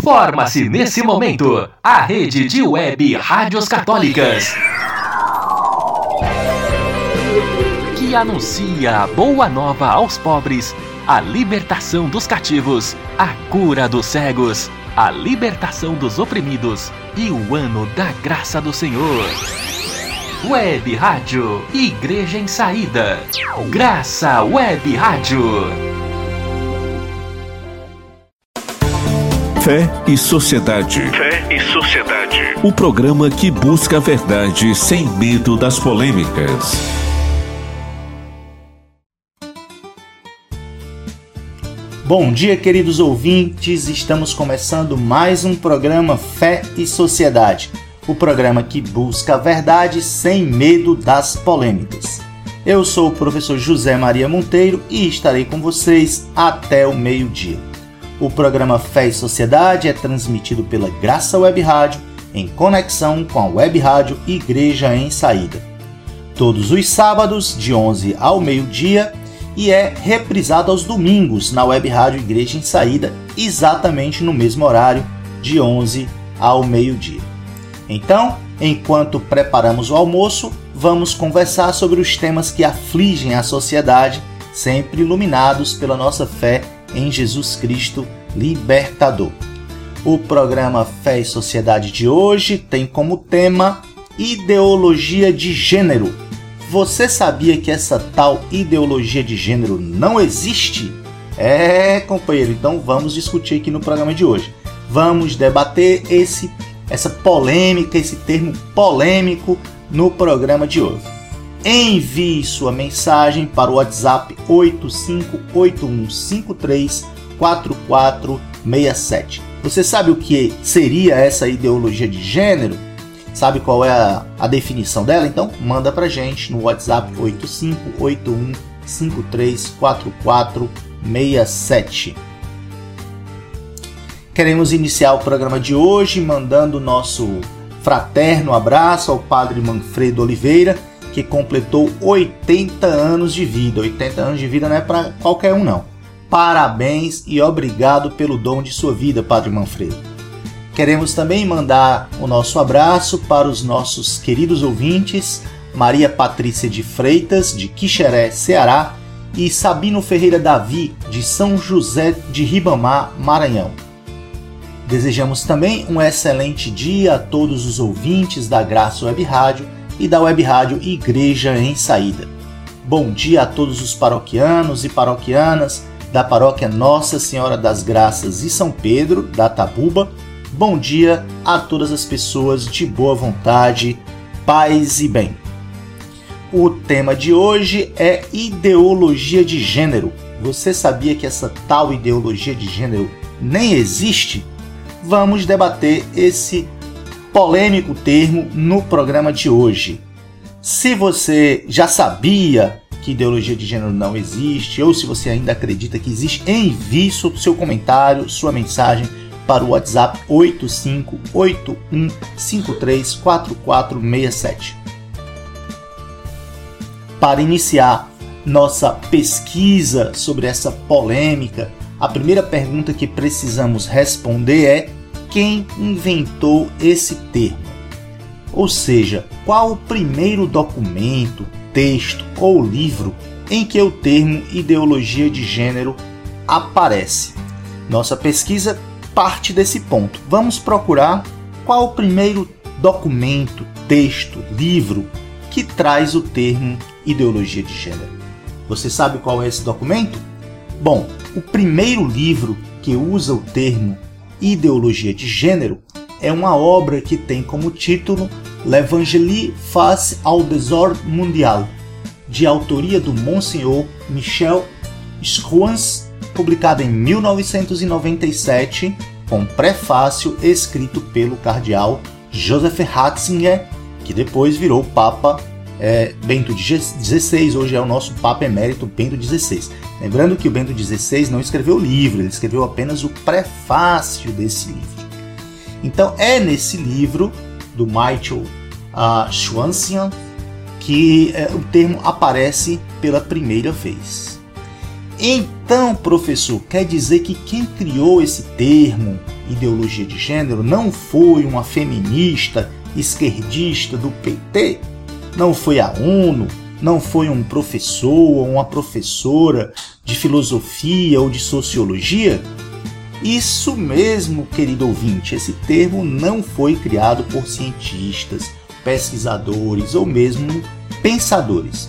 Forma-se nesse momento a rede de web rádios católicas que anuncia a boa nova aos pobres, a libertação dos cativos, a cura dos cegos, a libertação dos oprimidos e o ano da graça do Senhor. Web Rádio Igreja em Saída. Graça Web Rádio. Fé e Sociedade. Fé e Sociedade. O programa que busca a verdade sem medo das polêmicas. Bom dia, queridos ouvintes. Estamos começando mais um programa Fé e Sociedade. O programa que busca a verdade sem medo das polêmicas. Eu sou o professor José Maria Monteiro e estarei com vocês até o meio-dia. O programa Fé e Sociedade é transmitido pela Graça Web Rádio em conexão com a Web Rádio Igreja em Saída. Todos os sábados, de 11 ao meio-dia, e é reprisado aos domingos na Web Rádio Igreja em Saída, exatamente no mesmo horário, de 11 ao meio-dia. Então, enquanto preparamos o almoço, vamos conversar sobre os temas que afligem a sociedade, sempre iluminados pela nossa fé em Jesus Cristo Libertador. O programa Fé e Sociedade de hoje tem como tema Ideologia de Gênero. Você sabia que essa tal ideologia de gênero não existe? É, companheiro, então vamos discutir aqui no programa de hoje. Vamos debater esse essa polêmica, esse termo polêmico no programa de hoje. Envie sua mensagem para o WhatsApp 8581534467. Você sabe o que seria essa ideologia de gênero? Sabe qual é a, a definição dela? Então manda pra gente no WhatsApp 8581534467. Queremos iniciar o programa de hoje mandando nosso fraterno abraço ao Padre Manfredo Oliveira que completou 80 anos de vida. 80 anos de vida não é para qualquer um, não. Parabéns e obrigado pelo dom de sua vida, Padre Manfredo. Queremos também mandar o nosso abraço para os nossos queridos ouvintes, Maria Patrícia de Freitas, de Quixeré, Ceará, e Sabino Ferreira Davi, de São José de Ribamar, Maranhão. Desejamos também um excelente dia a todos os ouvintes da Graça Web Rádio e da web rádio Igreja em Saída. Bom dia a todos os paroquianos e paroquianas da paróquia Nossa Senhora das Graças e São Pedro, da Tabuba. Bom dia a todas as pessoas de boa vontade, paz e bem. O tema de hoje é ideologia de gênero. Você sabia que essa tal ideologia de gênero nem existe? Vamos debater esse polêmico termo no programa de hoje. Se você já sabia que ideologia de gênero não existe, ou se você ainda acredita que existe, envie seu comentário, sua mensagem para o WhatsApp 8581534467. Para iniciar nossa pesquisa sobre essa polêmica, a primeira pergunta que precisamos responder é quem inventou esse termo. Ou seja, qual o primeiro documento, texto ou livro em que o termo ideologia de gênero aparece. Nossa pesquisa parte desse ponto. Vamos procurar qual o primeiro documento, texto, livro que traz o termo ideologia de gênero. Você sabe qual é esse documento? Bom, o primeiro livro que usa o termo Ideologia de Gênero é uma obra que tem como título L'Evangélie face au désordre mondial, de autoria do Monsenhor Michel Schruans, publicada em 1997, com prefácio escrito pelo cardeal Joseph Ratzinger, que depois virou Papa é, Bento XVI, hoje é o nosso Papa Emérito Bento XVI. Lembrando que o Bento XVI não escreveu o livro, ele escreveu apenas o prefácio desse livro. Então é nesse livro do Michael uh, Schwanzian que uh, o termo aparece pela primeira vez. Então, professor, quer dizer que quem criou esse termo, ideologia de gênero não foi uma feminista esquerdista do PT, não foi a ONU, não foi um professor ou uma professora de filosofia ou de sociologia? Isso mesmo, querido ouvinte, esse termo não foi criado por cientistas, pesquisadores ou mesmo pensadores.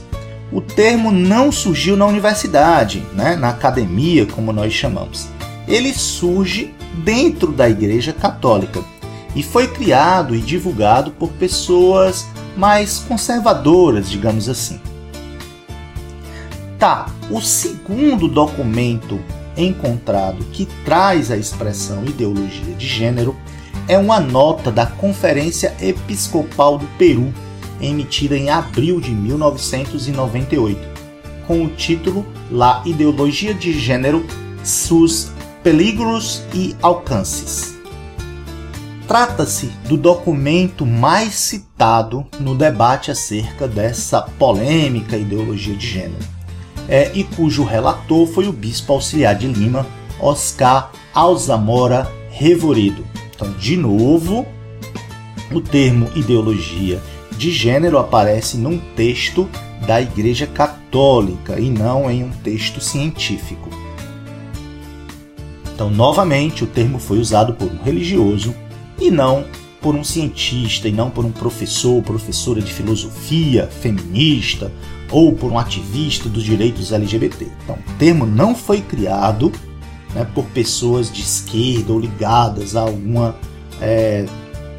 O termo não surgiu na universidade, né, na academia, como nós chamamos. Ele surge dentro da Igreja Católica e foi criado e divulgado por pessoas mais conservadoras, digamos assim. Tá, o segundo documento encontrado que traz a expressão ideologia de gênero é uma nota da Conferência Episcopal do Peru, emitida em abril de 1998, com o título La Ideologia de Gênero, Sus Peligros e Alcances. Trata-se do documento mais citado no debate acerca dessa polêmica ideologia de gênero, é, e cujo relator foi o bispo auxiliar de Lima, Oscar Alzamora Revoredo. Então, de novo, o termo ideologia de gênero aparece num texto da Igreja Católica e não em um texto científico. Então, novamente, o termo foi usado por um religioso e não por um cientista, e não por um professor ou professora de filosofia feminista ou por um ativista dos direitos LGBT. Então, o termo não foi criado né, por pessoas de esquerda ou ligadas a alguma é,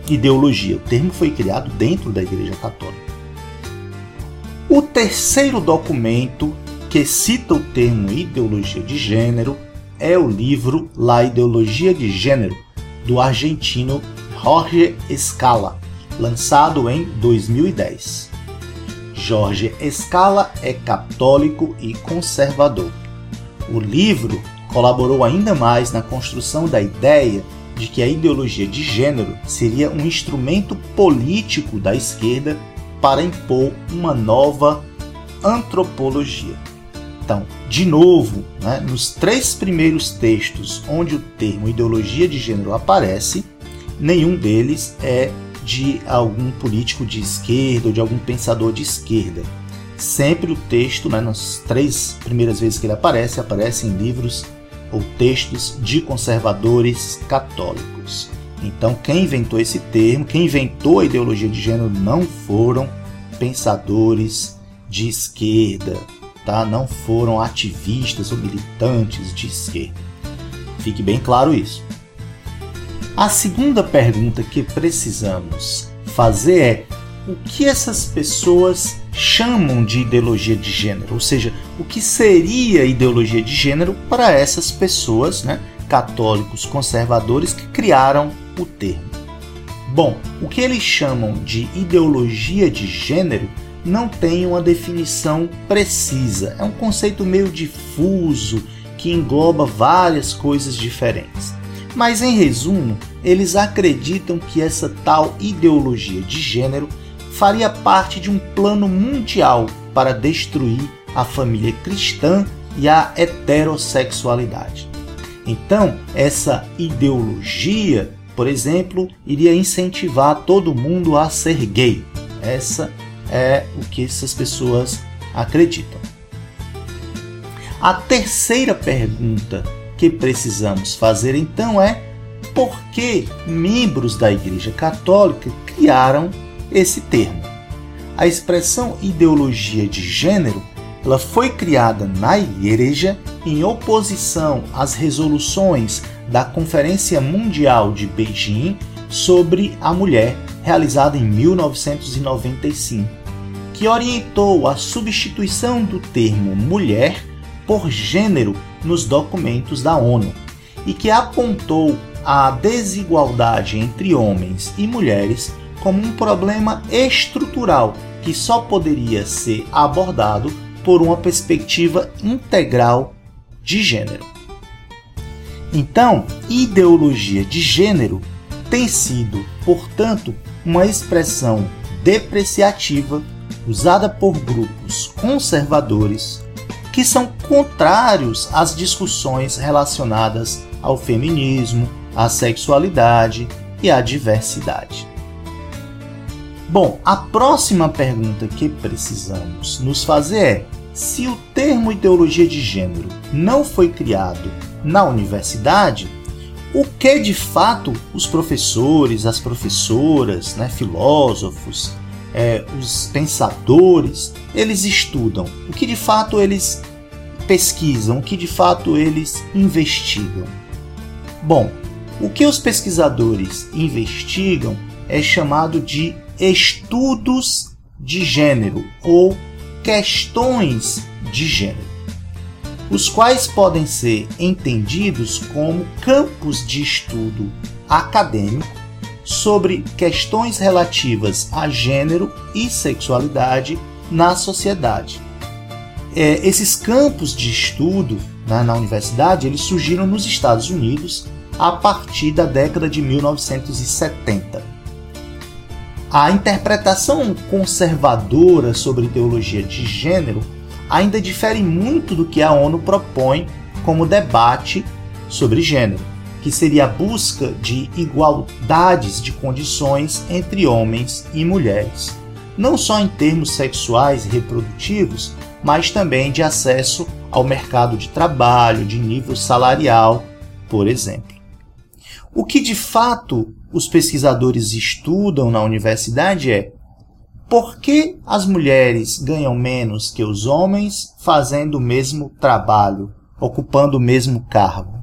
ideologia. O termo foi criado dentro da Igreja Católica. O terceiro documento que cita o termo ideologia de gênero é o livro La Ideologia de Gênero, do argentino Jorge Scala, lançado em 2010. Jorge Scala é católico e conservador. O livro colaborou ainda mais na construção da ideia de que a ideologia de gênero seria um instrumento político da esquerda para impor uma nova antropologia. Então, de novo, né, nos três primeiros textos onde o termo ideologia de gênero aparece, nenhum deles é de algum político de esquerda ou de algum pensador de esquerda. Sempre o texto, né, nas três primeiras vezes que ele aparece, aparece em livros ou textos de conservadores católicos. Então, quem inventou esse termo, quem inventou a ideologia de gênero não foram pensadores de esquerda, tá? Não foram ativistas ou militantes de esquerda. Fique bem claro isso. A segunda pergunta que precisamos fazer é: o que essas pessoas chamam de ideologia de gênero? Ou seja, o que seria ideologia de gênero para essas pessoas, né, católicos conservadores que criaram o termo? Bom, o que eles chamam de ideologia de gênero não tem uma definição precisa. É um conceito meio difuso que engloba várias coisas diferentes. Mas em resumo, eles acreditam que essa tal ideologia de gênero faria parte de um plano mundial para destruir a família cristã e a heterossexualidade. Então, essa ideologia, por exemplo, iria incentivar todo mundo a ser gay. Essa é o que essas pessoas acreditam. A terceira pergunta que precisamos fazer então é por que membros da Igreja Católica criaram esse termo. A expressão ideologia de gênero ela foi criada na Igreja em oposição às resoluções da Conferência Mundial de Beijing sobre a mulher, realizada em 1995, que orientou a substituição do termo mulher por gênero nos documentos da ONU e que apontou a desigualdade entre homens e mulheres como um problema estrutural que só poderia ser abordado por uma perspectiva integral de gênero. Então, ideologia de gênero tem sido, portanto, uma expressão depreciativa usada por grupos conservadores que são contrários às discussões relacionadas ao feminismo, a sexualidade e a diversidade. Bom, a próxima pergunta que precisamos nos fazer é: se o termo ideologia de gênero não foi criado na universidade, o que de fato os professores, as professoras, né, filósofos, é, os pensadores, eles estudam? O que de fato eles pesquisam? O que de fato eles investigam? Bom, o que os pesquisadores investigam é chamado de estudos de gênero ou questões de gênero, os quais podem ser entendidos como campos de estudo acadêmico sobre questões relativas a gênero e sexualidade na sociedade. É, esses campos de estudo né, na universidade eles surgiram nos Estados Unidos a partir da década de 1970 a interpretação conservadora sobre teologia de gênero ainda difere muito do que a ONU propõe como debate sobre gênero, que seria a busca de igualdades de condições entre homens e mulheres, não só em termos sexuais e reprodutivos, mas também de acesso ao mercado de trabalho, de nível salarial, por exemplo. O que de fato os pesquisadores estudam na universidade é por que as mulheres ganham menos que os homens fazendo o mesmo trabalho, ocupando o mesmo cargo?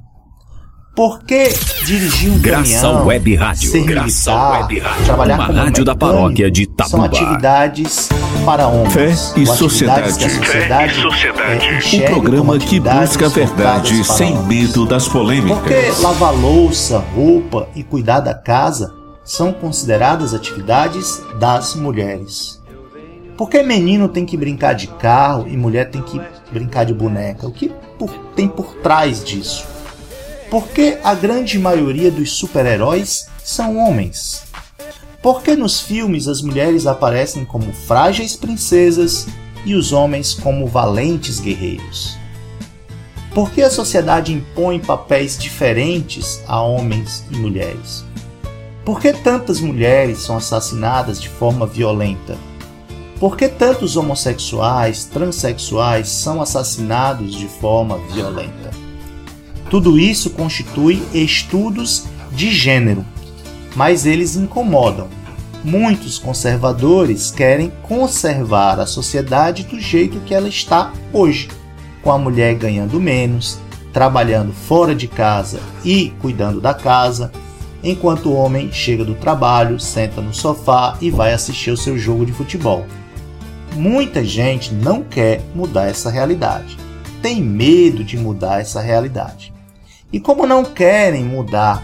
Por que dirigir um Graça caminhão, Web Rádio, ser militar, Web Rádio, trabalhar uma como rádio da paróquia de Tabuba. São atividades para homens. Fé e sociedade. Que a sociedade, Fé e sociedade. É, um programa que busca a verdade sem medo das polêmicas. Por que lavar louça, roupa e cuidar da casa são consideradas atividades das mulheres? Por que menino tem que brincar de carro e mulher tem que brincar de boneca? O que por, tem por trás disso? Por que a grande maioria dos super-heróis são homens? Por que nos filmes as mulheres aparecem como frágeis princesas e os homens como valentes guerreiros? Por que a sociedade impõe papéis diferentes a homens e mulheres? Por que tantas mulheres são assassinadas de forma violenta? Por que tantos homossexuais, transexuais são assassinados de forma violenta? Tudo isso constitui estudos de gênero, mas eles incomodam. Muitos conservadores querem conservar a sociedade do jeito que ela está hoje, com a mulher ganhando menos, trabalhando fora de casa e cuidando da casa, enquanto o homem chega do trabalho, senta no sofá e vai assistir o seu jogo de futebol. Muita gente não quer mudar essa realidade, tem medo de mudar essa realidade. E como não querem mudar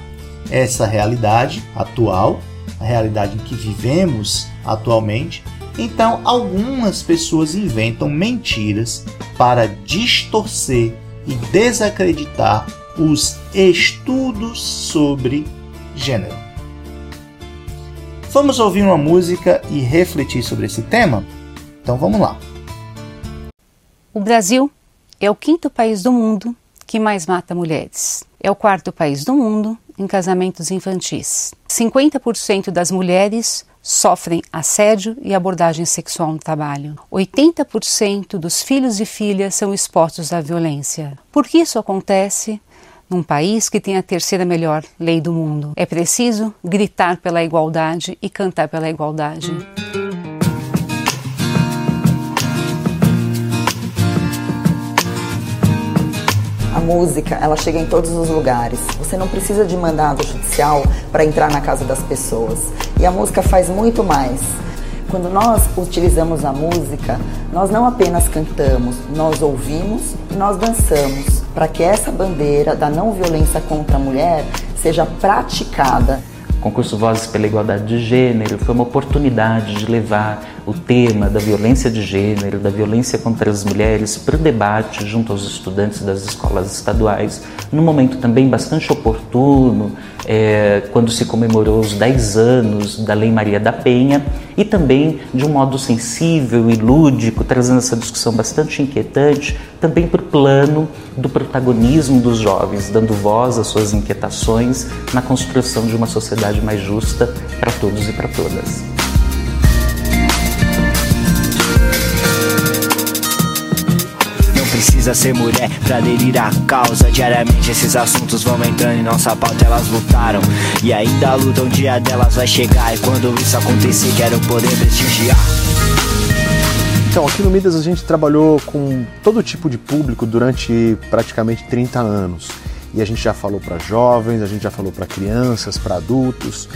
essa realidade atual, a realidade em que vivemos atualmente, então algumas pessoas inventam mentiras para distorcer e desacreditar os estudos sobre gênero. Vamos ouvir uma música e refletir sobre esse tema? Então vamos lá. O Brasil é o quinto país do mundo que mais mata mulheres. É o quarto país do mundo em casamentos infantis. 50% das mulheres sofrem assédio e abordagem sexual no trabalho. 80% dos filhos e filhas são expostos à violência. Por que isso acontece? Num país que tem a terceira melhor lei do mundo. É preciso gritar pela igualdade e cantar pela igualdade. A música, ela chega em todos os lugares. Você não precisa de mandado judicial para entrar na casa das pessoas. E a música faz muito mais. Quando nós utilizamos a música, nós não apenas cantamos, nós ouvimos e nós dançamos para que essa bandeira da não violência contra a mulher seja praticada. O concurso Vozes pela Igualdade de Gênero foi uma oportunidade de levar o tema da violência de gênero, da violência contra as mulheres para o debate junto aos estudantes das escolas estaduais, num momento também bastante oportuno, é, quando se comemorou os 10 anos da Lei Maria da Penha, e também de um modo sensível e lúdico, trazendo essa discussão bastante inquietante, também para o plano do protagonismo dos jovens, dando voz às suas inquietações na construção de uma sociedade mais justa para todos e para todas. Precisa ser mulher pra aderir à causa. Diariamente esses assuntos vão entrando em nossa pauta, elas lutaram e ainda lutam. O dia delas vai chegar e quando isso acontecer, quero poder prestigiar. Então, aqui no Midas a gente trabalhou com todo tipo de público durante praticamente 30 anos. E a gente já falou para jovens, a gente já falou para crianças, para adultos.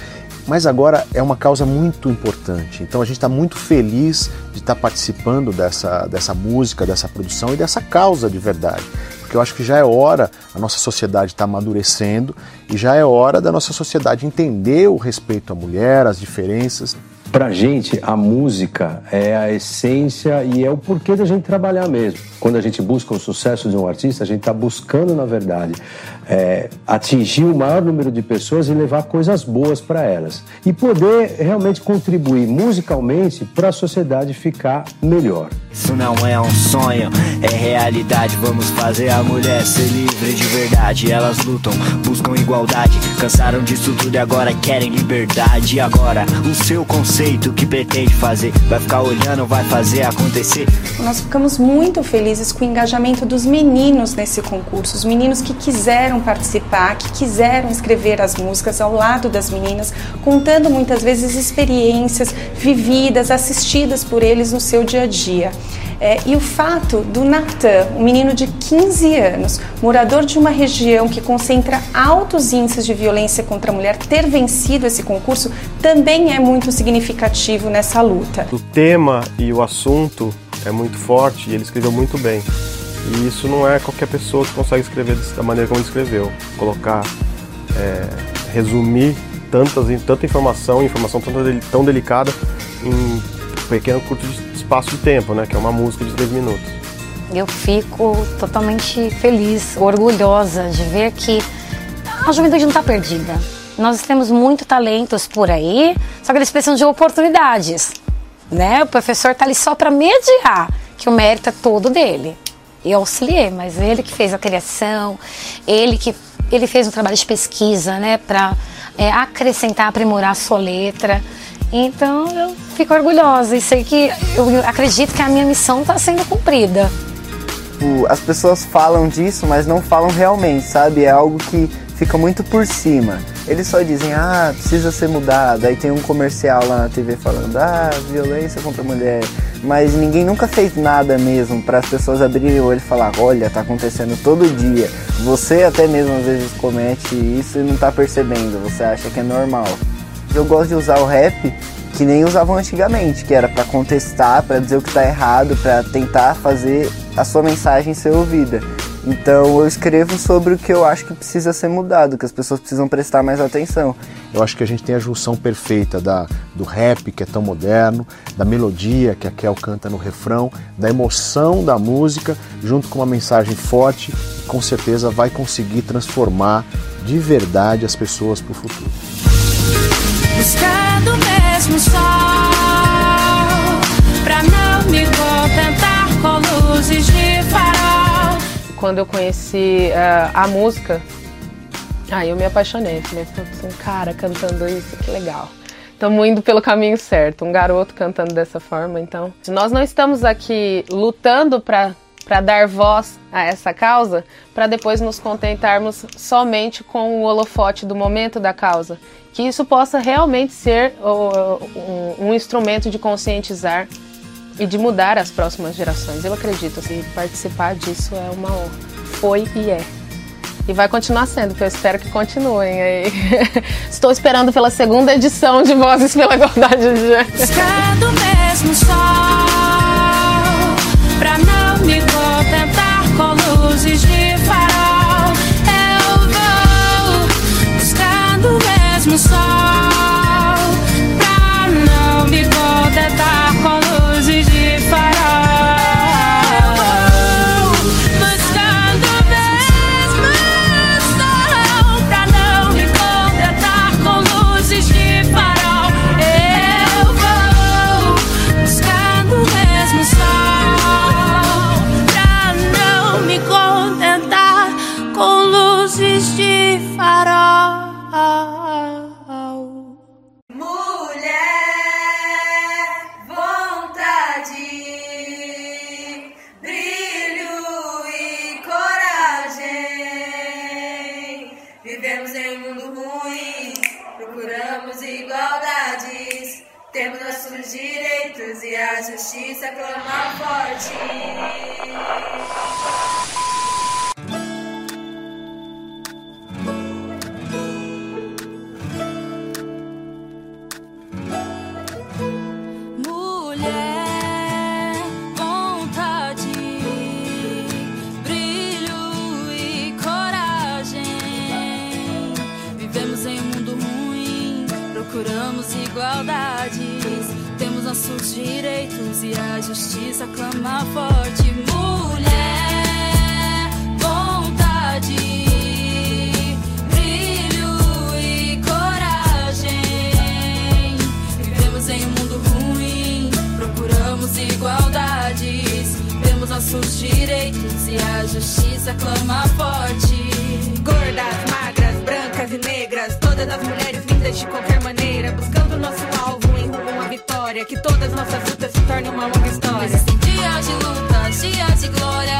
Mas agora é uma causa muito importante. Então a gente está muito feliz de estar tá participando dessa, dessa música, dessa produção e dessa causa de verdade. Porque eu acho que já é hora, a nossa sociedade está amadurecendo e já é hora da nossa sociedade entender o respeito à mulher, as diferenças. Para a gente, a música é a essência e é o porquê da gente trabalhar mesmo. Quando a gente busca o sucesso de um artista, a gente está buscando, na verdade, é, atingir o maior número de pessoas e levar coisas boas para elas. E poder realmente contribuir musicalmente para a sociedade ficar melhor. Isso não é um sonho, é realidade. Vamos fazer a mulher ser livre de verdade. Elas lutam, buscam igualdade. Cansaram disso tudo e agora querem liberdade. E agora, o seu conceito que pretende fazer? Vai ficar olhando, vai fazer acontecer? Nós ficamos muito felizes com o engajamento dos meninos nesse concurso. Os meninos que quiseram participar, que quiseram escrever as músicas ao lado das meninas, contando muitas vezes experiências vividas, assistidas por eles no seu dia a dia. É, e o fato do Natan, um menino de 15 anos, morador de uma região que concentra altos índices de violência contra a mulher, ter vencido esse concurso também é muito significativo nessa luta. O tema e o assunto é muito forte e ele escreveu muito bem. E isso não é qualquer pessoa que consegue escrever da maneira como ele escreveu. Colocar, é, resumir tantas, tanta informação, informação tão, tão delicada em um pequeno curto espaço de tempo, né? Que é uma música de três minutos. Eu fico totalmente feliz, orgulhosa de ver que a juventude não está perdida. Nós temos muito talentos por aí, só que eles precisam de oportunidades. Né? O professor está ali só para mediar, que o mérito é todo dele. Eu auxiliei, mas ele que fez a criação, ele que ele fez um trabalho de pesquisa, né, para é, acrescentar, aprimorar a sua letra. Então eu fico orgulhosa e sei que eu acredito que a minha missão está sendo cumprida. As pessoas falam disso, mas não falam realmente, sabe? É algo que fica muito por cima. Eles só dizem, ah, precisa ser mudado. Aí tem um comercial lá na TV falando, ah, violência contra a mulher. Mas ninguém nunca fez nada mesmo para as pessoas abrirem o olho e falar, olha, tá acontecendo todo dia. Você até mesmo às vezes comete isso e não tá percebendo, você acha que é normal. Eu gosto de usar o rap que nem usavam antigamente, que era para contestar, para dizer o que tá errado, para tentar fazer a sua mensagem ser ouvida. Então eu escrevo sobre o que eu acho que precisa ser mudado, que as pessoas precisam prestar mais atenção. Eu acho que a gente tem a junção perfeita da, do rap, que é tão moderno, da melodia que a Kel canta no refrão, da emoção da música, junto com uma mensagem forte, que com certeza vai conseguir transformar de verdade as pessoas para o futuro buscando mesmo sol Quando eu conheci uh, a música, aí eu me apaixonei. Falei assim, cara, cantando isso, que legal. Estamos indo pelo caminho certo. Um garoto cantando dessa forma, então. Nós não estamos aqui lutando para para dar voz a essa causa, para depois nos contentarmos somente com o holofote do momento da causa que isso possa realmente ser um, um instrumento de conscientizar e de mudar as próximas gerações. Eu acredito assim, participar disso é uma honra. Foi e é. E vai continuar sendo, porque eu espero que continuem aí. Estou esperando pela segunda edição de Vozes pela Igualdade de Gênero. Mesmo pra de qualquer maneira, buscando nosso alvo em rumo à vitória, que todas nossas lutas se tornem uma longa história. Existem dias de luta, dias de glória.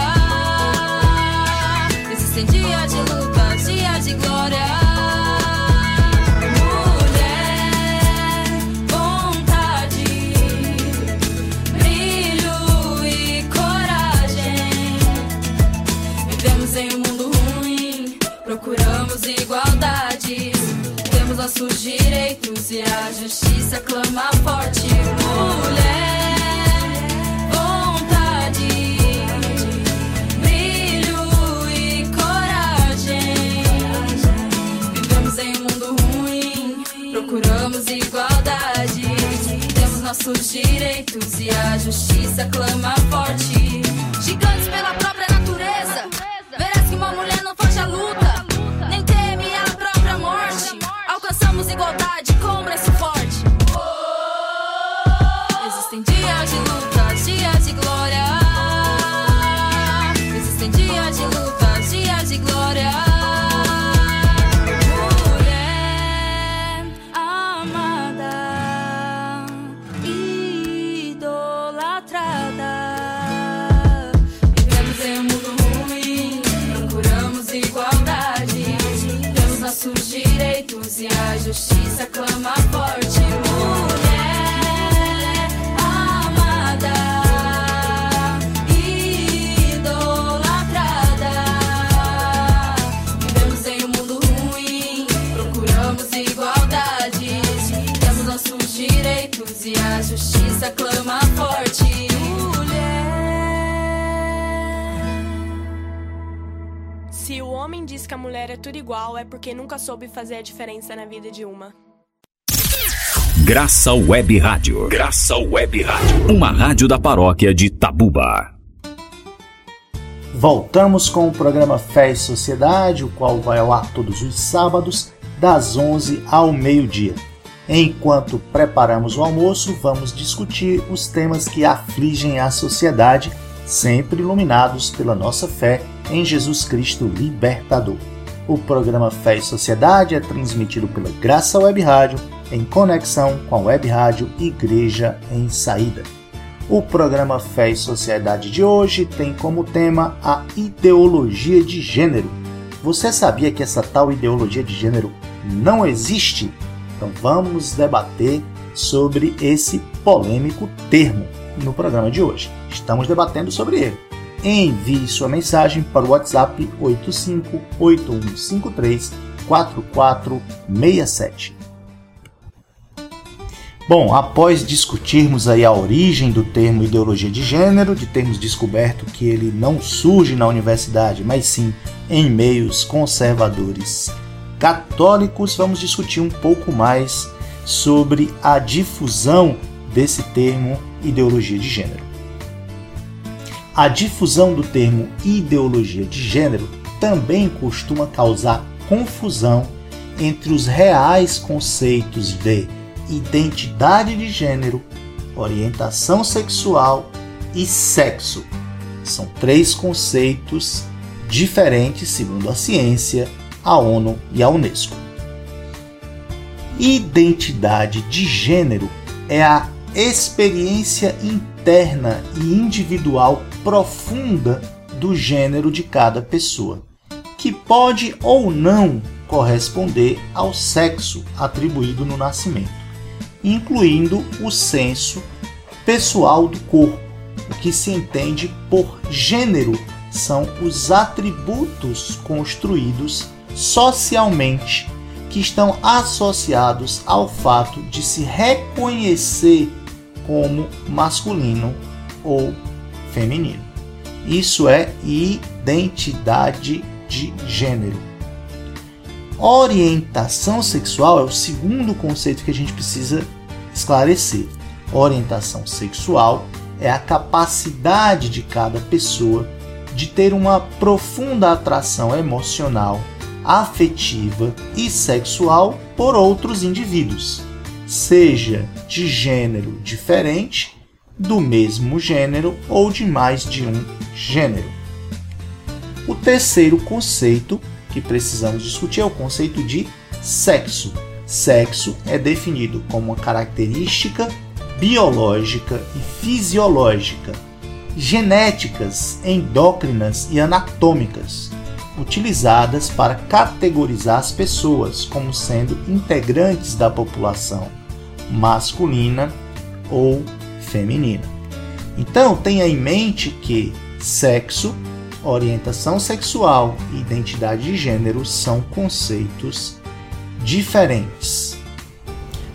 Existem dias de luta, dias de glória. Nossos direitos e a justiça clama forte. Mulher, vontade, brilho e coragem. Vivemos em um mundo ruim, procuramos igualdades. Temos nossos direitos e a justiça clama forte. Justiça clama forte. Diz que a mulher é tudo igual, é porque nunca soube fazer a diferença na vida de uma. Graça Web Rádio. Graça Web Rádio. Uma rádio da paróquia de Tabuba. Voltamos com o programa Fé e Sociedade, o qual vai ao ar todos os sábados, das 11 ao meio-dia. Enquanto preparamos o almoço, vamos discutir os temas que afligem a sociedade, sempre iluminados pela nossa fé em Jesus Cristo Libertador. O programa Fé e Sociedade é transmitido pela Graça Web Rádio, em conexão com a Web Rádio Igreja em Saída. O programa Fé e Sociedade de hoje tem como tema a ideologia de gênero. Você sabia que essa tal ideologia de gênero não existe? Então vamos debater sobre esse polêmico termo no programa de hoje. Estamos debatendo sobre ele. Envie sua mensagem para o WhatsApp 8581534467. Bom, após discutirmos aí a origem do termo ideologia de gênero, de termos descoberto que ele não surge na universidade, mas sim em meios conservadores católicos, vamos discutir um pouco mais sobre a difusão desse termo ideologia de gênero. A difusão do termo ideologia de gênero também costuma causar confusão entre os reais conceitos de identidade de gênero, orientação sexual e sexo. São três conceitos diferentes segundo a ciência, a ONU e a Unesco. Identidade de gênero é a experiência interna e individual profunda do gênero de cada pessoa, que pode ou não corresponder ao sexo atribuído no nascimento, incluindo o senso pessoal do corpo. O que se entende por gênero são os atributos construídos socialmente que estão associados ao fato de se reconhecer como masculino ou feminino. Isso é identidade de gênero. Orientação sexual é o segundo conceito que a gente precisa esclarecer. Orientação sexual é a capacidade de cada pessoa de ter uma profunda atração emocional, afetiva e sexual por outros indivíduos, seja de gênero diferente, do mesmo gênero ou de mais de um gênero. O terceiro conceito que precisamos discutir é o conceito de sexo. Sexo é definido como uma característica biológica e fisiológica, genéticas, endócrinas e anatômicas, utilizadas para categorizar as pessoas como sendo integrantes da população masculina ou feminina. Então, tenha em mente que sexo, orientação sexual e identidade de gênero são conceitos diferentes.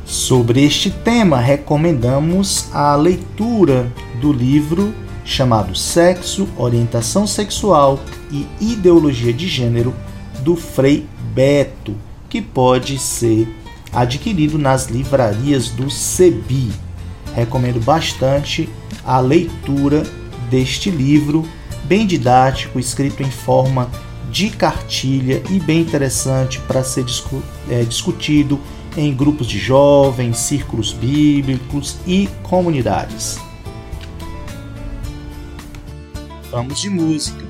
Sobre este tema, recomendamos a leitura do livro chamado Sexo, Orientação Sexual e Ideologia de Gênero do Frei Beto, que pode ser adquirido nas livrarias do Sebi. Recomendo bastante a leitura deste livro, bem didático, escrito em forma de cartilha e bem interessante para ser discu é, discutido em grupos de jovens, círculos bíblicos e comunidades. Vamos de música.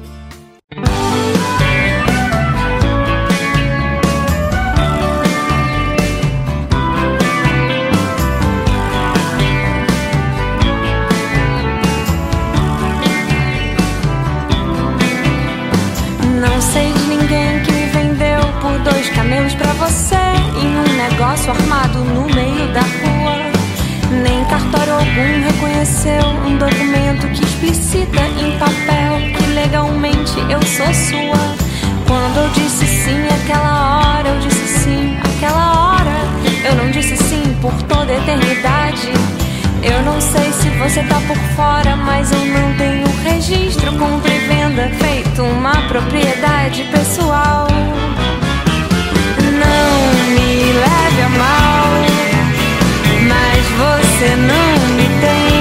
Negócio armado no meio da rua. Nem cartório algum reconheceu um documento que explicita em papel que legalmente eu sou sua. Quando eu disse sim aquela hora, eu disse sim aquela hora. Eu não disse sim por toda eternidade. Eu não sei se você tá por fora, mas eu não tenho registro, compra e venda, feito uma propriedade pessoal. Não me leve a mal, mas você não me tem.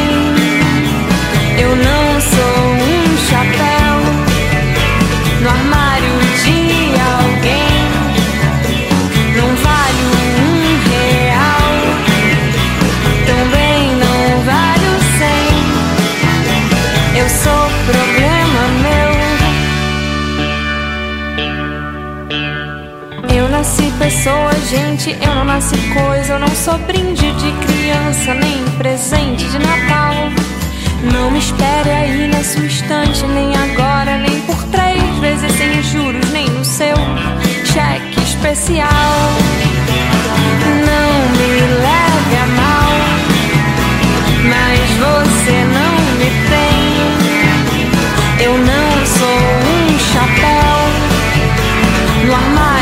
Nasci pessoa, gente. Eu não nasci coisa. Eu não sou brinde de criança, nem presente de Natal. Não me espere aí na sua estante, nem agora, nem por três vezes sem juros, nem no seu cheque especial. Não me leve a mal, mas você não me tem. Eu não sou um chapéu no armário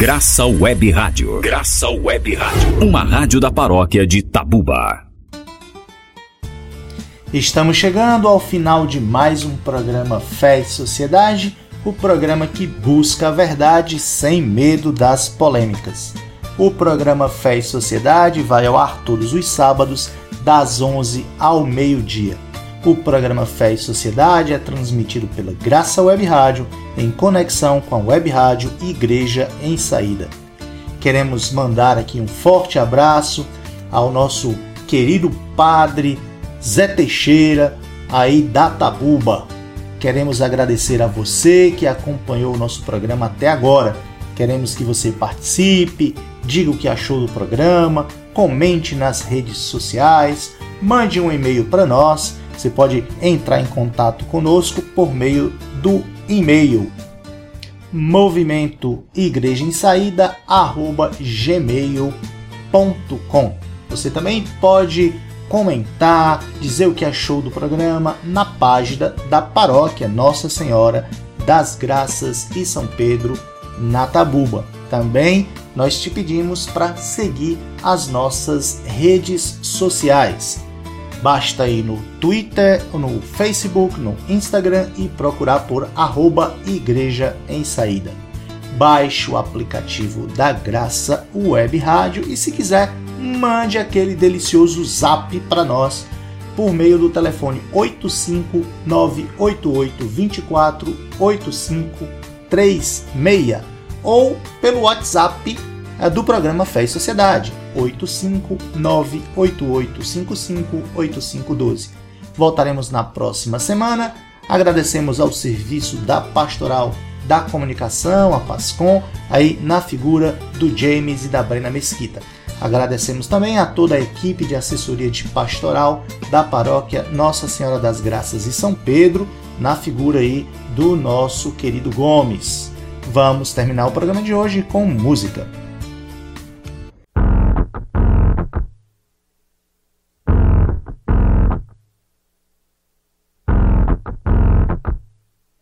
Graça Web Rádio. Graça Web Rádio. Uma rádio da paróquia de Tabuba. Estamos chegando ao final de mais um programa Fé e Sociedade, o programa que busca a verdade sem medo das polêmicas. O programa Fé e Sociedade vai ao ar todos os sábados, das 11 ao meio-dia. O programa Fé e Sociedade é transmitido pela Graça Web Rádio em conexão com a Web Rádio Igreja em Saída. Queremos mandar aqui um forte abraço ao nosso querido padre Zé Teixeira, aí da Tabuba. Queremos agradecer a você que acompanhou o nosso programa até agora. Queremos que você participe, diga o que achou do programa, comente nas redes sociais, mande um e-mail para nós. Você pode entrar em contato conosco por meio do e-mail movimento igreja em saída gmail.com você também pode comentar dizer o que achou do programa na página da paróquia Nossa Senhora das Graças e São Pedro na Tabuba. Também nós te pedimos para seguir as nossas redes sociais Basta ir no Twitter, no Facebook, no Instagram e procurar por arroba Igreja em Saída. Baixe o aplicativo da Graça Web Rádio e se quiser mande aquele delicioso zap para nós por meio do telefone 85988248536 ou pelo WhatsApp é, do programa Fé e Sociedade 85988558512. Voltaremos na próxima semana. Agradecemos ao serviço da Pastoral da Comunicação, a Pascom, aí na figura do James e da Brena Mesquita. Agradecemos também a toda a equipe de assessoria de pastoral da paróquia Nossa Senhora das Graças e São Pedro, na figura aí do nosso querido Gomes. Vamos terminar o programa de hoje com música.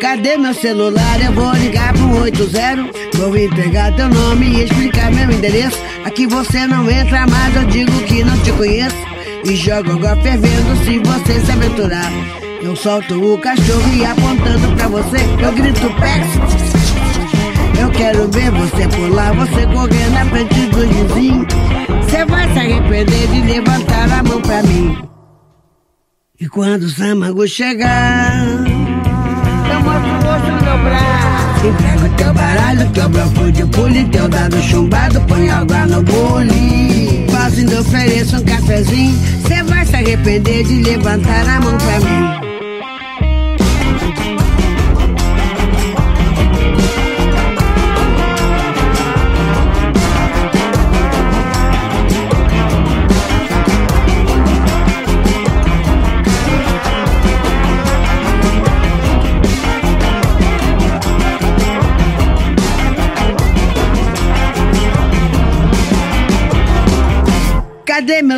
Cadê meu celular? Eu vou ligar pro 80. Vou entregar teu nome e explicar meu endereço. Aqui você não entra mais, eu digo que não te conheço. E jogo água fervendo se você se aventurar. Eu solto o cachorro e apontando pra você, eu grito Pex. Eu quero ver você pular, você correr na frente dos vizinhos. Você vai se arrepender de levantar a mão pra mim. E quando o Samago chegar, o rosto no meu braço. Entrego teu baralho, teu bloco de pule, teu dado chumbado, põe água no bule. Quase ainda um cafezinho, cê vai se arrepender de levantar a mão pra mim.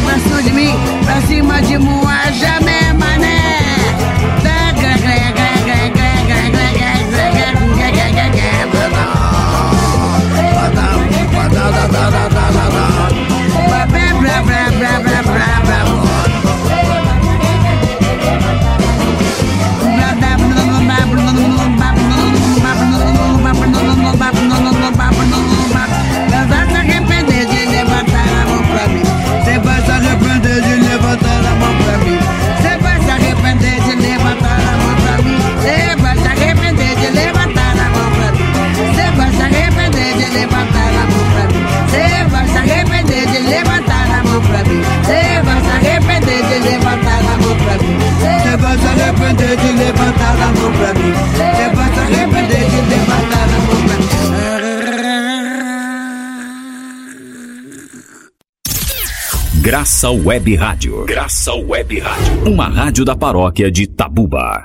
de de mim, pra cima de Moajamé, Você vai se arrepender de levantar a mão pra mim. Você vai se arrepender de levantar a mão pra mim. Você vai se arrepender de levantar a mão pra mim. Graça Web Rádio. Graça Web Rádio. Uma rádio da paróquia de Tabuba.